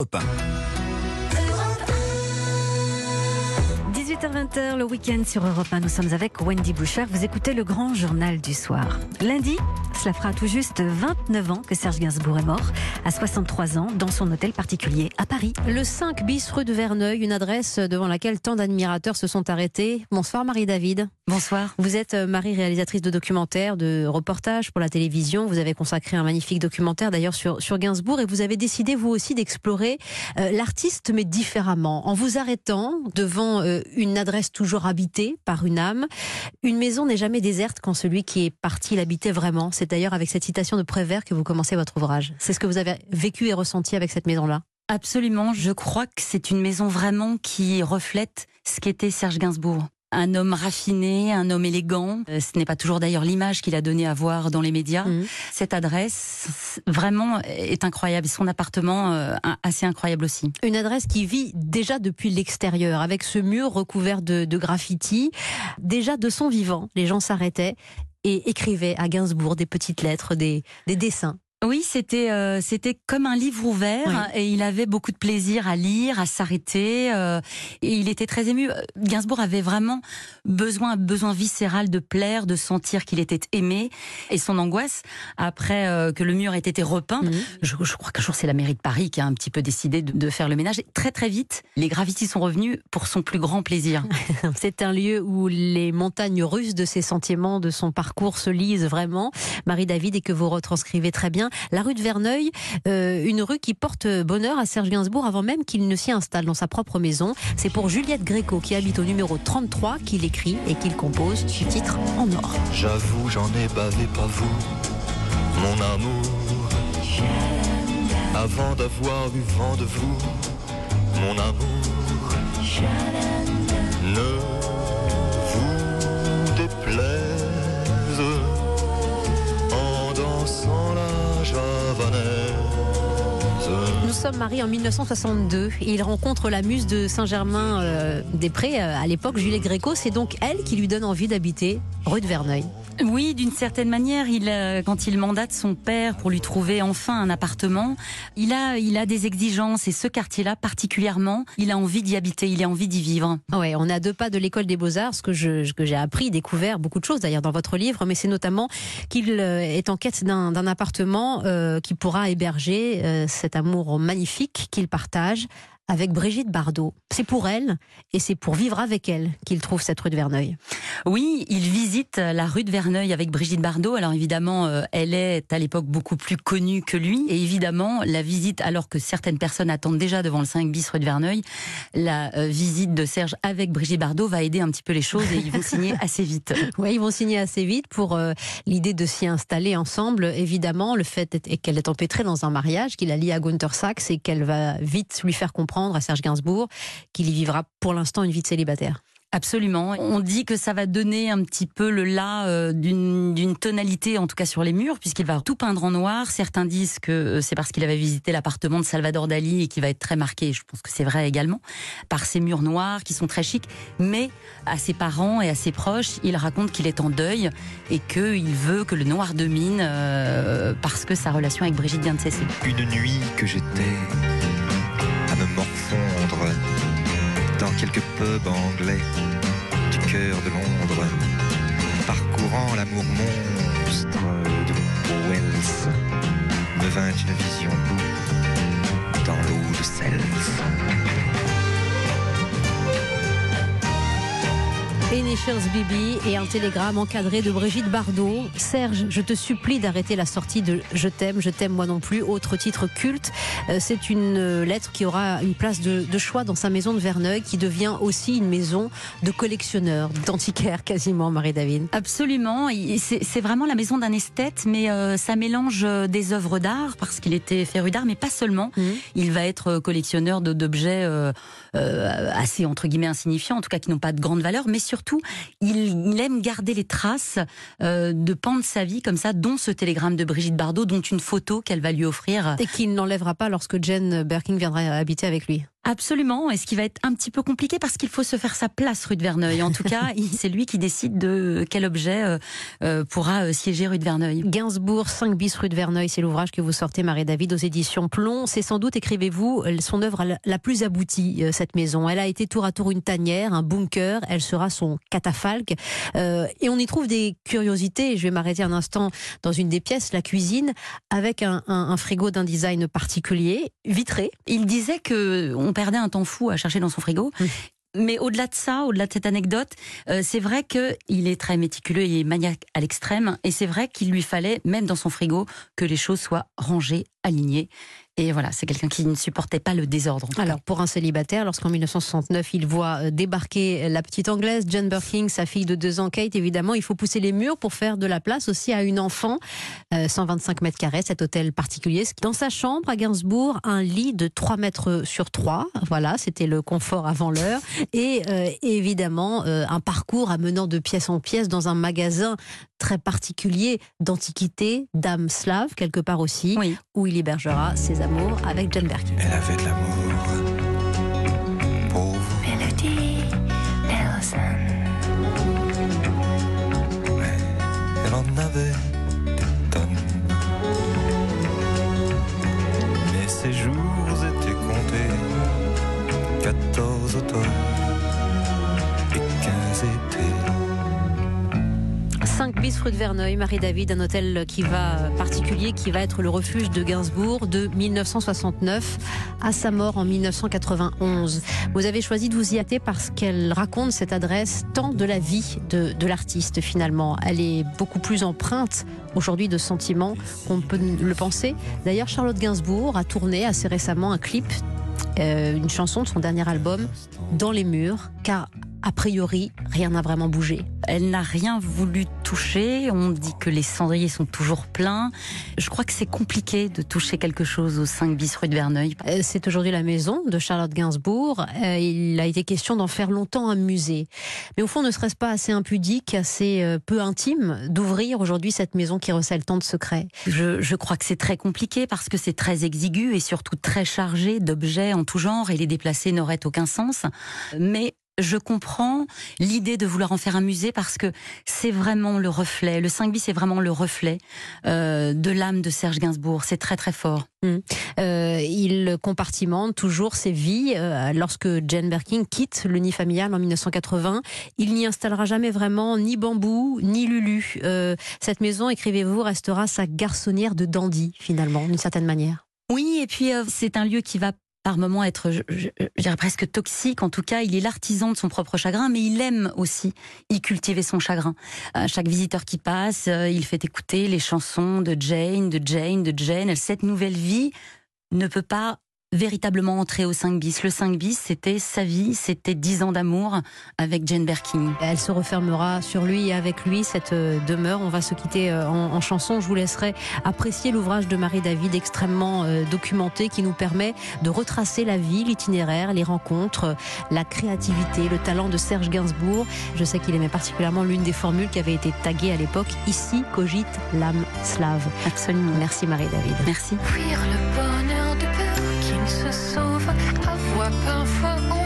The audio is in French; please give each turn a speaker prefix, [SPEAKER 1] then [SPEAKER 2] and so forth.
[SPEAKER 1] Hop. 18h20, le week-end sur Europe 1. Nous sommes avec Wendy Bouchard. Vous écoutez le grand journal du soir. Lundi, cela fera tout juste 29 ans que Serge Gainsbourg est mort, à 63 ans, dans son hôtel particulier à Paris. Le 5 bis rue de Verneuil, une adresse devant laquelle tant d'admirateurs se sont arrêtés. Bonsoir Marie-David.
[SPEAKER 2] Bonsoir.
[SPEAKER 1] Vous êtes euh, Marie, réalisatrice de documentaires, de reportages pour la télévision. Vous avez consacré un magnifique documentaire d'ailleurs sur, sur Gainsbourg et vous avez décidé vous aussi d'explorer euh, l'artiste mais différemment, en vous arrêtant devant euh, une adresse toujours habitée par une âme. Une maison n'est jamais déserte quand celui qui est parti l'habitait vraiment. C'est d'ailleurs avec cette citation de Prévert que vous commencez votre ouvrage. C'est ce que vous avez vécu et ressenti avec cette maison-là
[SPEAKER 2] Absolument. Je crois que c'est une maison vraiment qui reflète ce qu'était Serge Gainsbourg un homme raffiné, un homme élégant. Euh, ce n'est pas toujours d'ailleurs l'image qu'il a donné à voir dans les médias. Mhm. Cette adresse, vraiment, est incroyable. Son appartement, euh, assez incroyable aussi.
[SPEAKER 1] Une adresse qui vit déjà depuis l'extérieur, avec ce mur recouvert de, de graffiti. Déjà de son vivant, les gens s'arrêtaient et écrivaient à Gainsbourg des petites lettres, des, des dessins.
[SPEAKER 2] Oui, c'était euh, c'était comme un livre ouvert et il avait beaucoup de plaisir à lire, à s'arrêter euh, et il était très ému. Gainsbourg avait vraiment besoin besoin viscéral de plaire, de sentir qu'il était aimé et son angoisse après euh, que le mur ait été repeint. Mhm. Je, crois qu'un jour c'est la mairie de Paris qui a un petit peu décidé de, de faire le ménage. Et très très vite, les graffitis sont revenus pour son plus grand plaisir.
[SPEAKER 1] c'est un lieu où les montagnes russes de ses sentiments, de son parcours se lisent vraiment. Marie David et que vous retranscrivez très bien la rue de Verneuil, euh, une rue qui porte bonheur à Serge Gainsbourg avant même qu'il ne s'y installe dans sa propre maison. C'est pour Juliette Gréco qui habite au numéro 33 qu'il écrit et qu'il compose ce titre en or.
[SPEAKER 3] J'avoue, j'en ai bavé pas vous, mon amour. Avant d'avoir eu vent de vous, mon amour. Ne vous déplaise en dansant la
[SPEAKER 1] nous sommes mariés en 1962 et il rencontre la muse de Saint-Germain-des-Prés euh, à l'époque, Juliette Gréco. C'est donc elle qui lui donne envie d'habiter rue de Verneuil.
[SPEAKER 2] Oui, d'une certaine manière, il, euh, quand il mandate son père pour lui trouver enfin un appartement, il a, il a des exigences et ce quartier-là particulièrement, il a envie d'y habiter, il a envie d'y vivre.
[SPEAKER 1] Ouais, on a deux pas de l'école des beaux-arts, ce que je, que j'ai appris, découvert beaucoup de choses d'ailleurs dans votre livre, mais c'est notamment qu'il euh, est en quête d'un appartement euh, qui pourra héberger cet amour magnifique qu'il partage avec Brigitte Bardot. C'est pour elle et c'est pour vivre avec elle qu'il trouve cette rue de Verneuil.
[SPEAKER 2] Oui, il visite la rue de Verneuil avec Brigitte Bardot. Alors évidemment, euh, elle est à l'époque beaucoup plus connue que lui. Et évidemment, la visite, alors que certaines personnes attendent déjà devant le 5 bis rue de Verneuil, la euh, visite de Serge avec Brigitte Bardot va aider un petit peu les choses et ils vont signer assez vite.
[SPEAKER 1] Oui, ils vont signer assez vite pour euh, l'idée de s'y installer ensemble. Évidemment, le fait est qu'elle est empêtrée dans un mariage qu'il a lié à Gunther Sachs et qu'elle va vite lui faire comprendre à Serge Gainsbourg qu'il y vivra pour l'instant une vie de célibataire.
[SPEAKER 2] Absolument. On dit que ça va donner un petit peu le là euh, d'une tonalité, en tout cas sur les murs, puisqu'il va tout peindre en noir. Certains disent que euh, c'est parce qu'il avait visité l'appartement de Salvador Dali et qui va être très marqué, je pense que c'est vrai également, par ces murs noirs qui sont très chics. Mais à ses parents et à ses proches, il raconte qu'il est en deuil et qu'il veut que le noir domine euh, parce que sa relation avec Brigitte vient de cesser.
[SPEAKER 3] Une nuit que j'étais quelques pubs anglais du cœur de Londres, parcourant l'amour monstre de Wells, me vint une vision dans l'eau de
[SPEAKER 1] Initials Bibi et un télégramme encadré de Brigitte Bardot. Serge, je te supplie d'arrêter la sortie de Je t'aime, je t'aime moi non plus, autre titre culte. Euh, c'est une euh, lettre qui aura une place de, choix dans sa maison de Verneuil, qui devient aussi une maison de collectionneurs, d'antiquaires quasiment, Marie-David.
[SPEAKER 2] Absolument. C'est vraiment la maison d'un esthète, mais euh, ça mélange des œuvres d'art, parce qu'il était féru d'art, mais pas seulement. Mmh. Il va être collectionneur d'objets assez, entre guillemets, insignifiants, en tout cas qui n'ont pas de grande valeur, mais surtout surtout, il, aime garder les traces euh, de pans de sa vie comme ça, dont ce télégramme de Brigitte Bardot, dont une photo qu'elle va lui offrir.
[SPEAKER 1] Et qu'il n'enlèvera pas lorsque Jane Birkin viendra habiter avec lui.
[SPEAKER 2] Absolument, et ce qui va être un petit peu compliqué parce qu'il faut se faire sa place rue de Verneuil. En tout cas, c'est lui qui décide de quel objet euh, euh, pourra euh, siéger rue de Verneuil.
[SPEAKER 1] Gainsbourg, 5 bis rue de Verneuil, c'est l'ouvrage que vous sortez, Marie-David, aux éditions Plomb. C'est sans doute, écrivez-vous, son œuvre la plus aboutie, cette maison. Elle a été tour à tour une tanière, un bunker, elle sera son catafalque. et on y trouve des curiosités, je vais m'arrêter un instant dans une des pièces, la cuisine, avec un, un frigo d'un design particulier, vitré.
[SPEAKER 2] Il disait que on perdait un temps fou à chercher dans son frigo. Mais au-delà de ça, au-delà de cette anecdote, euh, c'est vrai qu'il est très méticuleux et maniaque à l'extrême. Et c'est vrai qu'il lui fallait, même dans son frigo, que les choses soient rangées, alignées. Et voilà, c'est quelqu'un qui ne supportait pas le désordre.
[SPEAKER 1] Alors, pour un célibataire, lorsqu'en 1969, il voit euh, débarquer la petite anglaise, Jane Birkin, sa fille de deux ans, Kate, évidemment, il faut pousser les murs pour faire de la place aussi à une enfant. 125 euh, mètres carrés, cet hôtel particulier. Dans sa chambre, à Gainsbourg, un lit de 3 mètres sur 3. Voilà, c'était le confort avant l'heure. Et euh, évidemment, un parcours amenant de pièce en pièce dans un magasin très particulier d'antiquité, d'âme slave, quelque part aussi, où il hébergera ses amours avec John Berkin.
[SPEAKER 3] Elle avait de l'amour vous. Melody Nelson. Elle en avait des tonnes. Mais ses jours
[SPEAKER 1] de Verneuil, Marie-David, un hôtel qui va particulier, qui va être le refuge de Gainsbourg de 1969 à sa mort en 1991. Vous avez choisi de vous y hâter parce qu'elle raconte cette adresse tant de la vie de, l'artiste finalement. Elle est beaucoup plus empreinte aujourd'hui de sentiments qu'on peut le penser. D'ailleurs, Charlotte Gainsbourg a tourné assez récemment un clip, euh, une chanson de son dernier album, Dans les murs, car a priori, rien n'a vraiment bougé.
[SPEAKER 2] Elle n'a rien voulu toucher. On dit que les cendriers sont toujours pleins. Je crois que c'est compliqué de toucher quelque chose au 5 bis rue de Verneuil.
[SPEAKER 1] Euh, c'est aujourd'hui la maison de Charlotte Gainsbourg. Euh, il a été question d'en faire longtemps un musée. Mais au fond, ne serait-ce pas assez impudique, assez euh, peu intime d'ouvrir aujourd'hui cette maison qui recèle tant de secrets?
[SPEAKER 2] Je, je crois que c'est très compliqué parce que c'est très exigu et surtout très chargé d'objets en tout genre et les déplacer n'aurait aucun sens. Mais je comprends l'idée de vouloir en faire un musée parce que c'est vraiment le reflet. Le 5 bis c'est vraiment le reflet euh, de l'âme de Serge Gainsbourg. C'est très très fort.
[SPEAKER 1] Mmh. Euh, il compartimente toujours ses vies. Euh, lorsque Jane Birkin quitte le nid familial en 1980, il n'y installera jamais vraiment ni bambou ni Lulu. cette maison, écrivez-vous, restera sa garçonnière de dandy finalement, d'une certaine manière.
[SPEAKER 2] Oui, et puis c'est un lieu qui va par moments être, je, dirais presque toxique. En tout cas, il est l'artisan de son propre chagrin, mais il aime aussi y cultiver son chagrin. À chaque visiteur qui passe, euh, il fait écouter les chansons de Jane, de Jane, de Jane. Cette nouvelle vie ne peut pas véritablement entrer au 5 bis. Le 5 bis, c'était sa vie, c'était 10 ans d'amour avec Jane Birkin.
[SPEAKER 1] Elle se refermera sur lui et avec lui cette euh, demeure. On va se quitter euh, en, chanson. Je vous laisserai apprécier l'ouvrage de Marie-David extrêmement euh, documenté qui nous permet de retracer la vie, l'itinéraire, les rencontres, la créativité, le talent de Serge Gainsbourg. Je sais qu'il aimait particulièrement l'une des formules qui avait été taguée à l'époque. Ici cogite l'âme slave.
[SPEAKER 2] Absolument.
[SPEAKER 1] Merci Marie-David.
[SPEAKER 2] Merci.
[SPEAKER 4] le bonheur se sauve. À voix parfois